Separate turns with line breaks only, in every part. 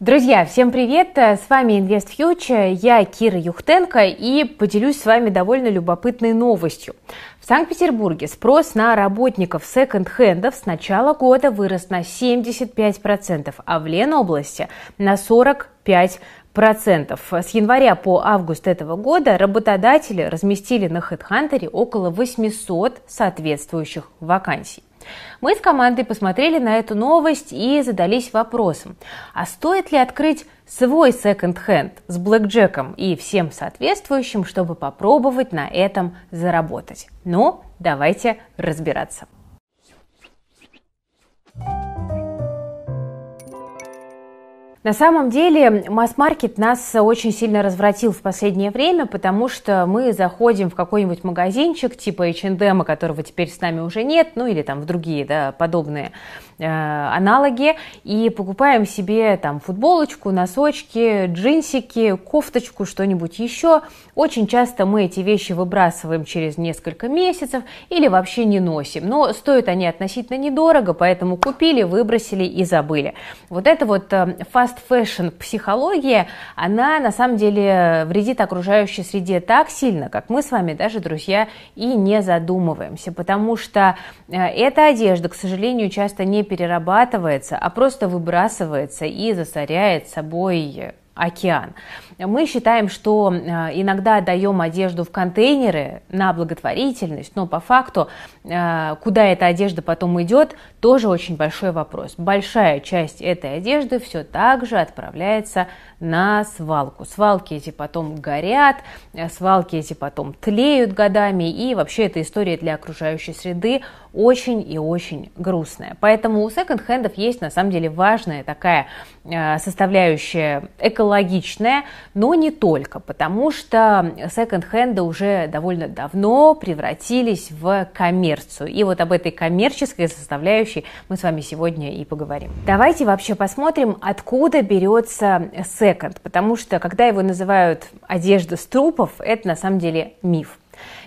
Друзья, всем привет! С вами Invest Future, я Кира Юхтенко и поделюсь с вами довольно любопытной новостью. В Санкт-Петербурге спрос на работников секонд-хендов с начала года вырос на 75%, а в Ленобласти на 45%. Процентов. С января по август этого года работодатели разместили на HeadHunter около 800 соответствующих вакансий. Мы с командой посмотрели на эту новость и задались вопросом, а стоит ли открыть свой секонд-хенд с блэкджеком и всем соответствующим, чтобы попробовать на этом заработать? Ну, давайте разбираться. На самом деле масс-маркет нас очень сильно развратил в последнее время, потому что мы заходим в какой-нибудь магазинчик типа H&M, которого теперь с нами уже нет, ну или там в другие да, подобные э, аналоги, и покупаем себе там футболочку, носочки, джинсики, кофточку, что-нибудь еще. Очень часто мы эти вещи выбрасываем через несколько месяцев или вообще не носим, но стоят они относительно недорого, поэтому купили, выбросили и забыли. Вот это вот фаст fashion психология, она на самом деле вредит окружающей среде так сильно, как мы с вами даже, друзья, и не задумываемся, потому что э, эта одежда, к сожалению, часто не перерабатывается, а просто выбрасывается и засоряет собой океан. Мы считаем, что э, иногда отдаем одежду в контейнеры на благотворительность, но по факту, э, куда эта одежда потом идет, тоже очень большой вопрос. Большая часть этой одежды все так же отправляется на свалку. Свалки эти потом горят, э, свалки эти потом тлеют годами, и вообще эта история для окружающей среды очень и очень грустная. Поэтому у секонд-хендов есть на самом деле важная такая составляющая экологичная, но не только, потому что секонд-хенды уже довольно давно превратились в коммерцию. И вот об этой коммерческой составляющей мы с вами сегодня и поговорим. Давайте вообще посмотрим, откуда берется секонд, потому что когда его называют одежда с трупов, это на самом деле миф.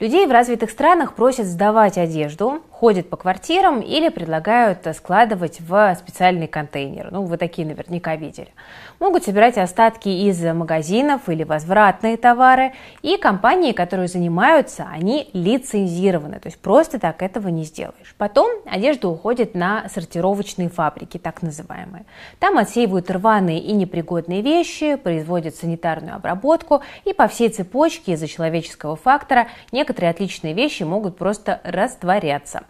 Людей в развитых странах просят сдавать одежду, ходят по квартирам или предлагают складывать в специальный контейнер. Ну, вы такие наверняка видели. Могут собирать остатки из магазинов или возвратные товары. И компании, которые занимаются, они лицензированы. То есть просто так этого не сделаешь. Потом одежда уходит на сортировочные фабрики, так называемые. Там отсеивают рваные и непригодные вещи, производят санитарную обработку. И по всей цепочке из-за человеческого фактора некоторые отличные вещи могут просто растворяться.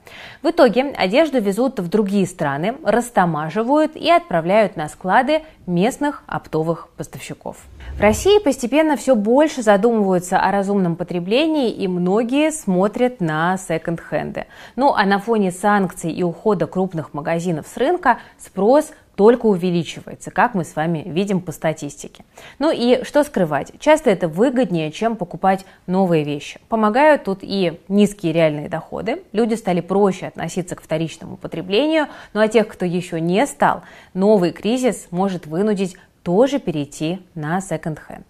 В итоге одежду везут в другие страны, растамаживают и отправляют на склады местных оптовых поставщиков. В России постепенно все больше задумываются о разумном потреблении и многие смотрят на секонд-хенды. Ну а на фоне санкций и ухода крупных магазинов с рынка спрос только увеличивается, как мы с вами видим по статистике. Ну и что скрывать, часто это выгоднее, чем покупать новые вещи. Помогают тут и низкие реальные доходы, люди стали проще относиться к вторичному потреблению, ну а тех, кто еще не стал, новый кризис может вынудить тоже перейти на секонд-хенд.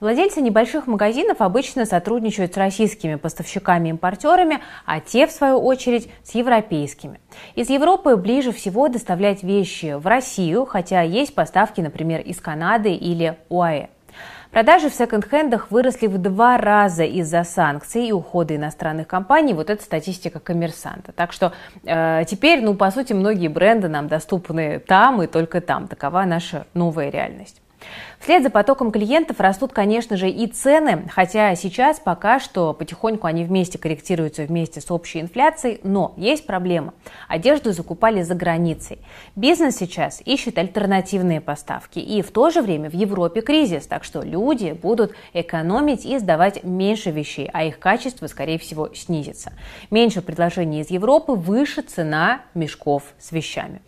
Владельцы небольших магазинов обычно сотрудничают с российскими поставщиками-импортерами, а те, в свою очередь, с европейскими. Из Европы ближе всего доставлять вещи в Россию, хотя есть поставки, например, из Канады или УАЭ. Продажи в секонд-хендах выросли в два раза из-за санкций и ухода иностранных компаний. Вот это статистика коммерсанта. Так что э, теперь, ну, по сути, многие бренды нам доступны там и только там. Такова наша новая реальность. Вслед за потоком клиентов растут, конечно же, и цены, хотя сейчас пока что потихоньку они вместе корректируются вместе с общей инфляцией, но есть проблема. Одежду закупали за границей. Бизнес сейчас ищет альтернативные поставки, и в то же время в Европе кризис, так что люди будут экономить и сдавать меньше вещей, а их качество, скорее всего, снизится. Меньше предложений из Европы, выше цена мешков с вещами.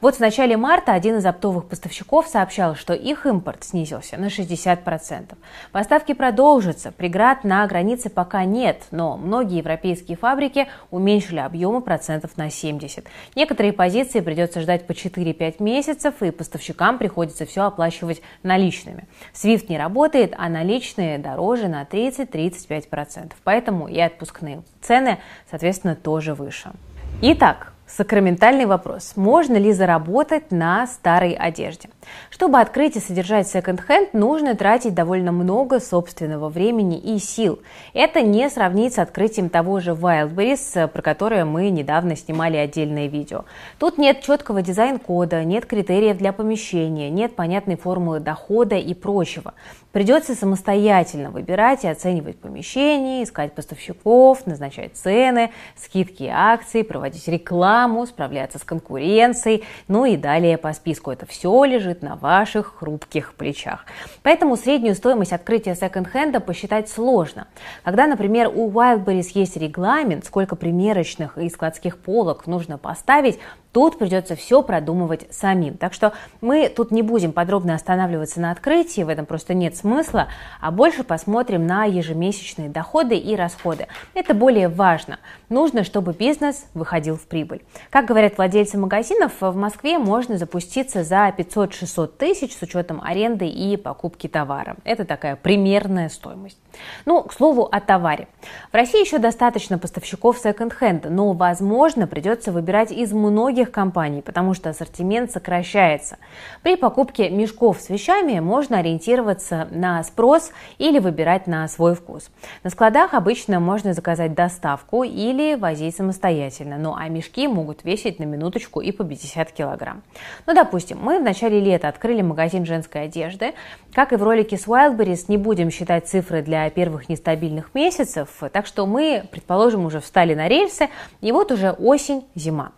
Вот в начале марта один из оптовых поставщиков сообщал, что их импорт снизился на 60%. Поставки продолжатся, преград на границе пока нет, но многие европейские фабрики уменьшили объемы процентов на 70. Некоторые позиции придется ждать по 4-5 месяцев, и поставщикам приходится все оплачивать наличными. SWIFT не работает, а наличные дороже на 30-35%. Поэтому и отпускные цены, соответственно, тоже выше. Итак, Сакраментальный вопрос. Можно ли заработать на старой одежде? Чтобы открыть и содержать секонд-хенд, нужно тратить довольно много собственного времени и сил. Это не сравнить с открытием того же Wildberries, про которое мы недавно снимали отдельное видео. Тут нет четкого дизайн-кода, нет критериев для помещения, нет понятной формулы дохода и прочего. Придется самостоятельно выбирать и оценивать помещение, искать поставщиков, назначать цены, скидки и акции, проводить рекламу, справляться с конкуренцией, ну и далее по списку. Это все лежит на ваших хрупких плечах. Поэтому среднюю стоимость открытия секонд-хенда посчитать сложно. Когда, например, у Wildberries есть регламент, сколько примерочных и складских полок нужно поставить, Тут придется все продумывать самим. Так что мы тут не будем подробно останавливаться на открытии, в этом просто нет смысла, а больше посмотрим на ежемесячные доходы и расходы. Это более важно. Нужно, чтобы бизнес выходил в прибыль. Как говорят владельцы магазинов, в Москве можно запуститься за 500-600 тысяч с учетом аренды и покупки товара. Это такая примерная стоимость. Ну, к слову о товаре. В России еще достаточно поставщиков секонд-хенда, но, возможно, придется выбирать из многих компаний, потому что ассортимент сокращается. При покупке мешков с вещами можно ориентироваться на спрос или выбирать на свой вкус. На складах обычно можно заказать доставку или возить самостоятельно, ну а мешки могут весить на минуточку и по 50 килограмм. Ну, допустим, мы в начале лета открыли магазин женской одежды. Как и в ролике с Wildberries, не будем считать цифры для первых нестабильных месяцев, так что мы, предположим, уже встали на рельсы, и вот уже осень, зима.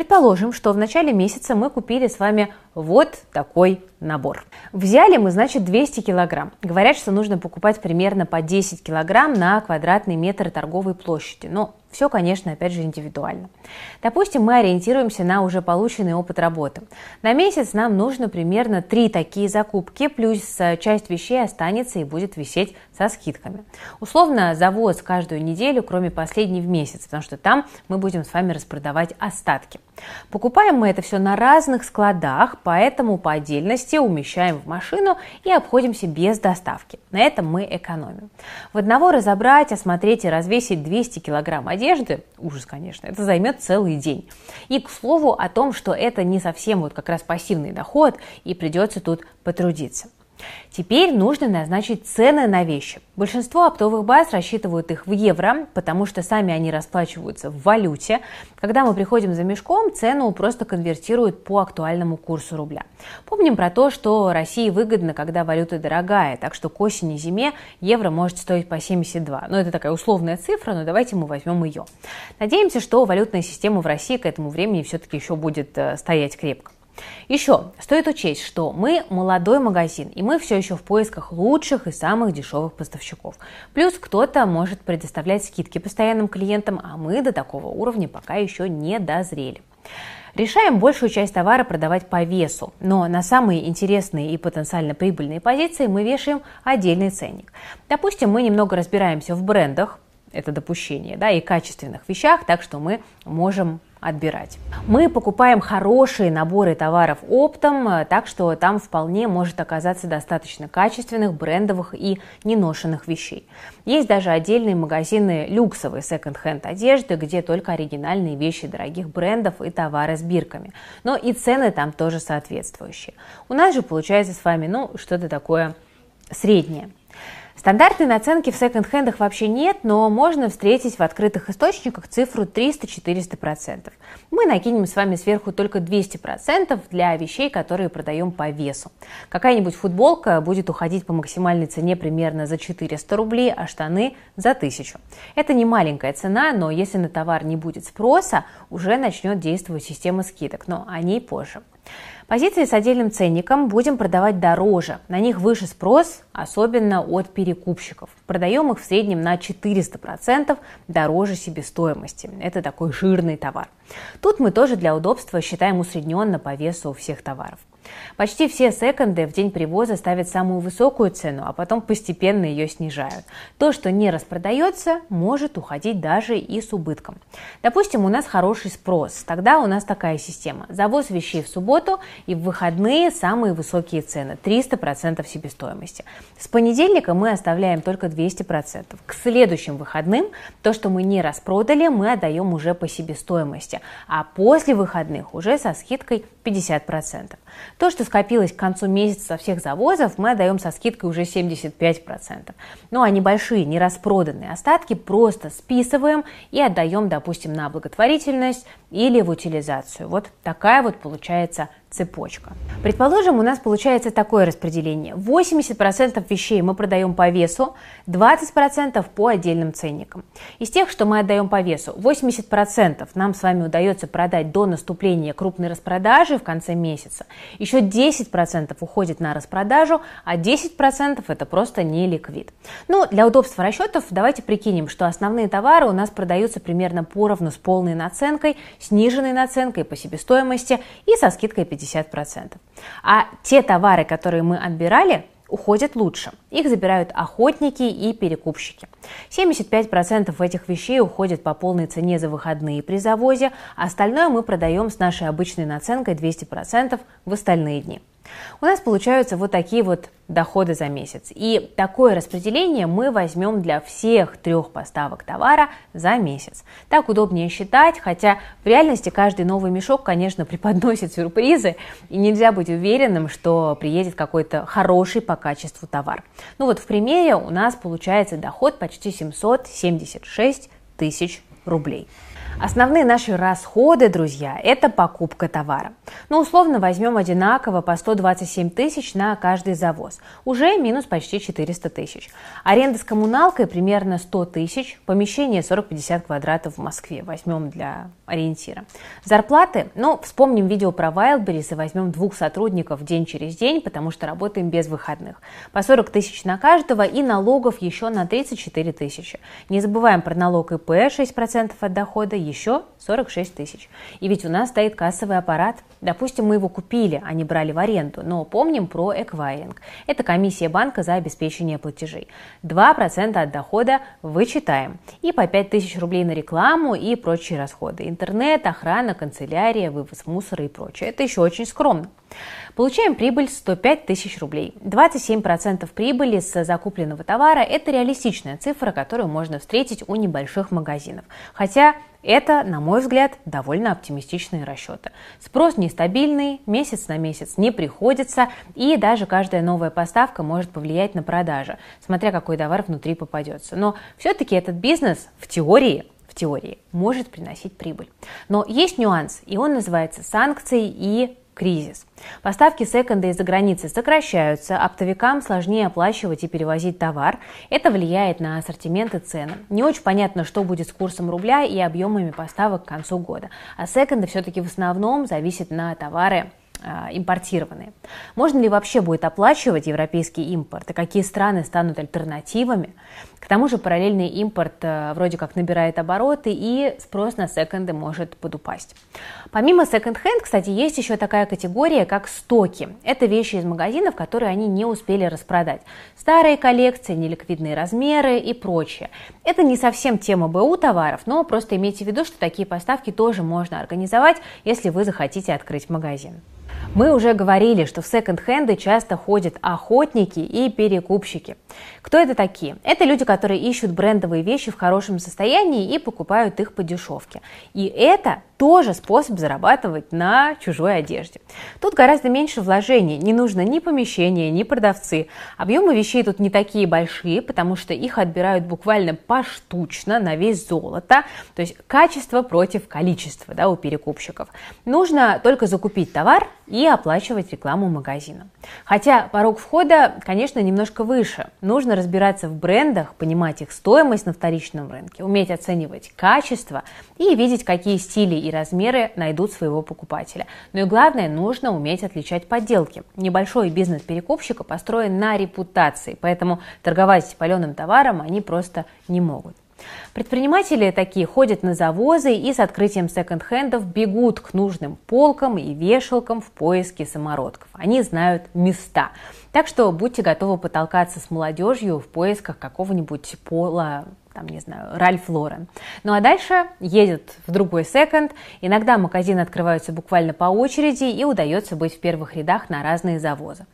Предположим, что в начале месяца мы купили с вами вот такой набор. Взяли мы, значит, 200 килограмм. Говорят, что нужно покупать примерно по 10 килограмм на квадратный метр торговой площади. Но все, конечно, опять же индивидуально. Допустим, мы ориентируемся на уже полученный опыт работы. На месяц нам нужно примерно 3 такие закупки, плюс э, часть вещей останется и будет висеть со скидками. Условно, завоз каждую неделю, кроме последней в месяц, потому что там мы будем с вами распродавать остатки. Покупаем мы это все на разных складах, поэтому по отдельности умещаем в машину и обходимся без доставки. На этом мы экономим. В одного разобрать, осмотреть и развесить 200 килограмм одежды, ужас, конечно, это займет целый день. И, к слову, о том, что это не совсем вот как раз пассивный доход и придется тут потрудиться. Теперь нужно назначить цены на вещи. Большинство оптовых баз рассчитывают их в евро, потому что сами они расплачиваются в валюте. Когда мы приходим за мешком, цену просто конвертируют по актуальному курсу рубля. Помним про то, что России выгодно, когда валюта дорогая, так что к осени зиме евро может стоить по 72. Но это такая условная цифра, но давайте мы возьмем ее. Надеемся, что валютная система в России к этому времени все-таки еще будет э, стоять крепко. Еще стоит учесть, что мы молодой магазин, и мы все еще в поисках лучших и самых дешевых поставщиков. Плюс кто-то может предоставлять скидки постоянным клиентам, а мы до такого уровня пока еще не дозрели. Решаем большую часть товара продавать по весу, но на самые интересные и потенциально прибыльные позиции мы вешаем отдельный ценник. Допустим, мы немного разбираемся в брендах, это допущение, да, и качественных вещах, так что мы можем отбирать. Мы покупаем хорошие наборы товаров оптом, э, так что там вполне может оказаться достаточно качественных, брендовых и неношенных вещей. Есть даже отдельные магазины люксовой секонд-хенд одежды, где только оригинальные вещи дорогих брендов и товары с бирками. Но и цены там тоже соответствующие. У нас же получается с вами, ну, что-то такое среднее. Стандартной наценки в секонд-хендах вообще нет, но можно встретить в открытых источниках цифру 300-400%. Мы накинем с вами сверху только 200% для вещей, которые продаем по весу. Какая-нибудь футболка будет уходить по максимальной цене примерно за 400 рублей, а штаны за 1000. Это не маленькая цена, но если на товар не будет спроса, уже начнет действовать система скидок, но о ней позже. Позиции с отдельным ценником будем продавать дороже. На них выше спрос, особенно от перекупщиков. Продаем их в среднем на 400% дороже себестоимости. Это такой жирный товар. Тут мы тоже для удобства считаем усредненно по весу всех товаров. Почти все секонды в день привоза ставят самую высокую цену, а потом постепенно ее снижают. То, что не распродается, может уходить даже и с убытком. Допустим, у нас хороший спрос. Тогда у нас такая система. Завоз вещей в субботу и в выходные самые высокие цены. 300% себестоимости. С понедельника мы оставляем только 200%. К следующим выходным то, что мы не распродали, мы отдаем уже по себестоимости. А после выходных уже со скидкой 50%. То, что скопилось к концу месяца со всех завозов, мы отдаем со скидкой уже 75%. Ну а небольшие, нераспроданные остатки просто списываем и отдаем, допустим, на благотворительность или в утилизацию. Вот такая вот получается цепочка. Предположим, у нас получается такое распределение. 80% вещей мы продаем по весу, 20% по отдельным ценникам. Из тех, что мы отдаем по весу, 80% нам с вами удается продать до наступления крупной распродажи в конце месяца. Еще 10% уходит на распродажу, а 10% это просто не ликвид. Ну, для удобства расчетов давайте прикинем, что основные товары у нас продаются примерно поровну с полной наценкой, сниженной наценкой по себестоимости и со скидкой 50 50%. А те товары, которые мы отбирали, уходят лучше. Их забирают охотники и перекупщики. 75% этих вещей уходят по полной цене за выходные при завозе, а остальное мы продаем с нашей обычной наценкой 200% в остальные дни. У нас получаются вот такие вот доходы за месяц. И такое распределение мы возьмем для всех трех поставок товара за месяц. Так удобнее считать, хотя в реальности каждый новый мешок, конечно, преподносит сюрпризы, и нельзя быть уверенным, что приедет какой-то хороший по качеству товар. Ну вот в примере у нас получается доход почти 776 тысяч рублей. Основные наши расходы, друзья, это покупка товара. Ну, условно возьмем одинаково по 127 тысяч на каждый завоз. Уже минус почти 400 тысяч. Аренда с коммуналкой примерно 100 тысяч. Помещение 40-50 квадратов в Москве. Возьмем для ориентира. Зарплаты, ну, вспомним видео про Wildberries и возьмем двух сотрудников день через день, потому что работаем без выходных. По 40 тысяч на каждого и налогов еще на 34 тысячи. Не забываем про налог ИП 6% от дохода, еще 46 тысяч. И ведь у нас стоит кассовый аппарат. Допустим, мы его купили, а не брали в аренду, но помним про эквайринг. Это комиссия банка за обеспечение платежей. 2% от дохода вычитаем. И по 5 тысяч рублей на рекламу и прочие расходы. Интернет, охрана, канцелярия, вывоз мусора и прочее. Это еще очень скромно. Получаем прибыль 105 тысяч рублей. 27% прибыли с закупленного товара – это реалистичная цифра, которую можно встретить у небольших магазинов. Хотя это, на мой взгляд, довольно оптимистичные расчеты. Спрос нестабильный, месяц на месяц не приходится, и даже каждая новая поставка может повлиять на продажи, смотря какой товар внутри попадется. Но все-таки этот бизнес в теории в теории может приносить прибыль. Но есть нюанс, и он называется санкции и кризис. Поставки секонда из-за границы сокращаются, оптовикам сложнее оплачивать и перевозить товар. Это влияет на ассортимент и цены. Не очень понятно, что будет с курсом рубля и объемами поставок к концу года. А секонды все-таки в основном зависят на товары а, импортированные. Можно ли вообще будет оплачивать европейский импорт и какие страны станут альтернативами? К тому же параллельный импорт э, вроде как набирает обороты и спрос на секонды может подупасть. Помимо секонд-хенд, кстати, есть еще такая категория, как стоки. Это вещи из магазинов, которые они не успели распродать. Старые коллекции, неликвидные размеры и прочее. Это не совсем тема БУ товаров, но просто имейте в виду, что такие поставки тоже можно организовать, если вы захотите открыть магазин. Мы уже говорили, что в секонд-хенды часто ходят охотники и перекупщики. Кто это такие? Это люди, которые ищут брендовые вещи в хорошем состоянии и покупают их по дешевке. И это тоже способ зарабатывать на чужой одежде. Тут гораздо меньше вложений, не нужно ни помещения, ни продавцы. Объемы вещей тут не такие большие, потому что их отбирают буквально поштучно на весь золото, то есть качество против количества да, у перекупщиков. Нужно только закупить товар и оплачивать рекламу магазина. Хотя порог входа, конечно, немножко выше. Нужно разбираться в брендах, понимать их стоимость на вторичном рынке, уметь оценивать качество и видеть, какие стили и размеры найдут своего покупателя. Но и главное, нужно уметь отличать подделки. Небольшой бизнес перекупщика построен на репутации, поэтому торговать паленым товаром они просто не могут. Предприниматели такие ходят на завозы и с открытием секонд-хендов бегут к нужным полкам и вешалкам в поиске самородков. Они знают места. Так что будьте готовы потолкаться с молодежью в поисках какого-нибудь пола там, не знаю, Ральф Лорен. Ну а дальше едет в другой секонд. Иногда магазины открываются буквально по очереди и удается быть в первых рядах на разные завозы.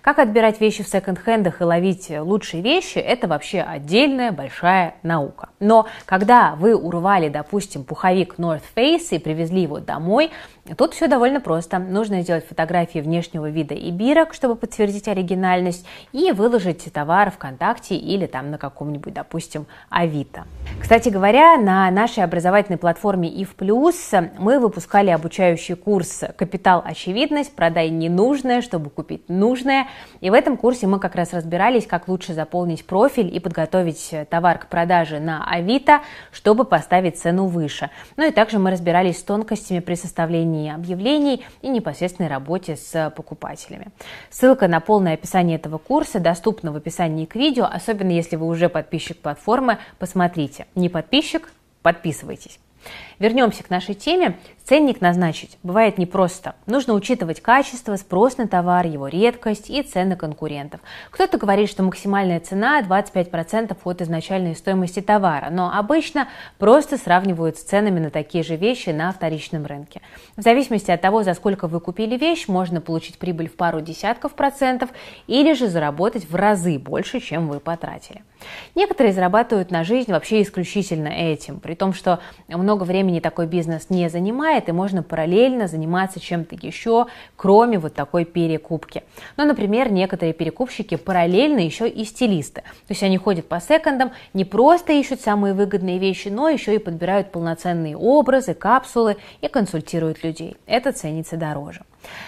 Как отбирать вещи в секонд-хендах и ловить лучшие вещи, это вообще отдельная большая наука. Но когда вы урвали, допустим, пуховик North Face и привезли его домой, тут все довольно просто. Нужно сделать фотографии внешнего вида и бирок, чтобы подтвердить оригинальность, и выложить товар ВКонтакте или там на каком-нибудь, допустим, Авито. Кстати говоря, на нашей образовательной платформе IF+, мы выпускали обучающий курс «Капитал. Очевидность. Продай ненужное, чтобы купить нужное». И в этом курсе мы как раз разбирались, как лучше заполнить профиль и подготовить товар к продаже на Авито, чтобы поставить цену выше. Ну и также мы разбирались с тонкостями при составлении объявлений и непосредственной работе с покупателями. Ссылка на полное описание этого курса доступна в описании к видео, особенно если вы уже подписчик платформы, посмотрите. Не подписчик? Подписывайтесь. Вернемся к нашей теме. Ценник назначить бывает непросто. Нужно учитывать качество, спрос на товар, его редкость и цены конкурентов. Кто-то говорит, что максимальная цена 25% от изначальной стоимости товара, но обычно просто сравнивают с ценами на такие же вещи на вторичном рынке. В зависимости от того, за сколько вы купили вещь, можно получить прибыль в пару десятков процентов или же заработать в разы больше, чем вы потратили. Некоторые зарабатывают на жизнь вообще исключительно этим, при том, что много времени такой бизнес не занимает, и можно параллельно заниматься чем-то еще, кроме вот такой перекупки. Ну, например, некоторые перекупщики параллельно еще и стилисты. То есть они ходят по секондам, не просто ищут самые выгодные вещи, но еще и подбирают полноценные образы, капсулы и консультируют людей. Это ценится дороже.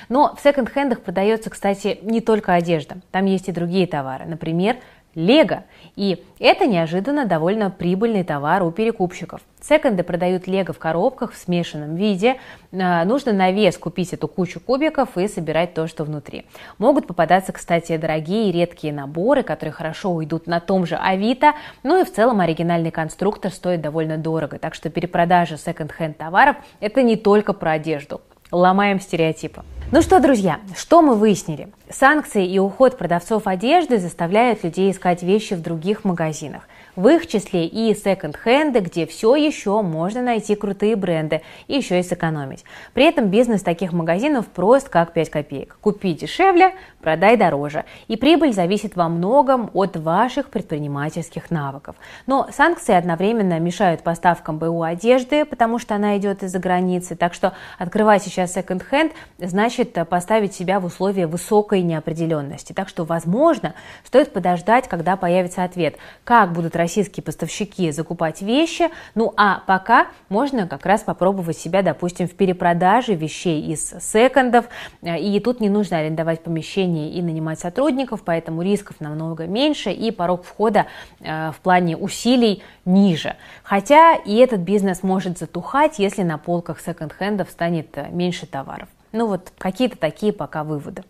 Но в секонд-хендах продается, кстати, не только одежда. Там есть и другие товары. Например, Лего. И это неожиданно довольно прибыльный товар у перекупщиков. Секонды продают лего в коробках в смешанном виде. А, нужно на вес купить эту кучу кубиков и собирать то, что внутри. Могут попадаться, кстати, дорогие и редкие наборы, которые хорошо уйдут на том же Авито. Ну и в целом оригинальный конструктор стоит довольно дорого. Так что перепродажа секонд-хенд товаров – это не только про одежду. Ломаем стереотипы. Ну что, друзья, что мы выяснили? Санкции и уход продавцов одежды заставляют людей искать вещи в других магазинах. В их числе и секонд-хенды, где все еще можно найти крутые бренды и еще и сэкономить. При этом бизнес таких магазинов прост как 5 копеек. Купи дешевле, продай дороже. И прибыль зависит во многом от ваших предпринимательских навыков. Но санкции одновременно мешают поставкам БУ одежды, потому что она идет из-за границы. Так что открывать сейчас секонд-хенд значит поставить себя в условия высокой неопределенности. Так что, возможно, стоит подождать, когда появится ответ, как будут российские поставщики закупать вещи. Ну а пока можно как раз попробовать себя, допустим, в перепродаже вещей из секондов. И тут не нужно арендовать помещение и нанимать сотрудников, поэтому рисков намного меньше и порог входа э, в плане усилий ниже. Хотя и этот бизнес может затухать, если на полках секонд-хендов станет э, меньше товаров. Ну вот какие-то такие пока выводы.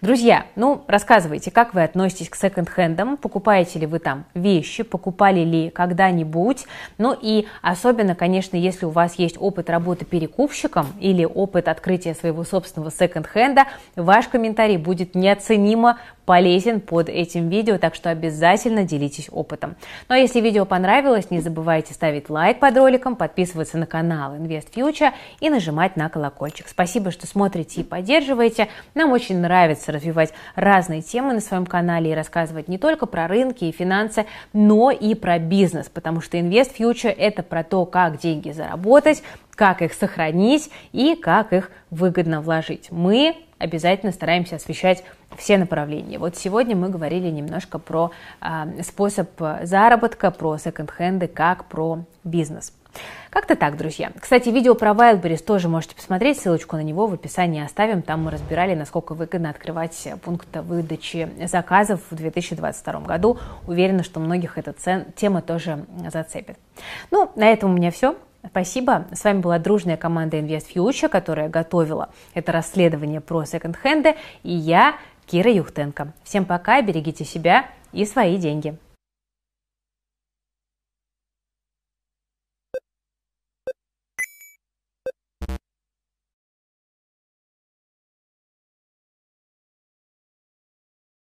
Друзья, ну рассказывайте, как вы относитесь к секонд-хендам, покупаете ли вы там вещи, покупали ли когда-нибудь, ну и особенно, конечно, если у вас есть опыт работы перекупщиком или опыт открытия своего собственного секонд-хенда, ваш комментарий будет неоценимо полезен под этим видео, так что обязательно делитесь опытом. Ну а если видео понравилось, не забывайте ставить лайк под роликом, подписываться на канал Invest Future и нажимать на колокольчик. Спасибо, что смотрите и поддерживаете. Нам очень нравится развивать разные темы на своем канале и рассказывать не только про рынки и финансы, но и про бизнес, потому что Invest Future – это про то, как деньги заработать, как их сохранить и как их выгодно вложить. Мы обязательно стараемся освещать все направления. Вот сегодня мы говорили немножко про э, способ заработка, про секонд-хенды, как про бизнес. Как-то так, друзья. Кстати, видео про Wildberries тоже можете посмотреть, ссылочку на него в описании оставим. Там мы разбирали, насколько выгодно открывать пункт выдачи заказов в 2022 году. Уверена, что многих эта тема тоже зацепит. Ну, на этом у меня все. Спасибо. С вами была дружная команда Invest Future, которая готовила это расследование про секонд-хенды. И я, Кира Юхтенко. Всем пока, берегите себя и свои деньги.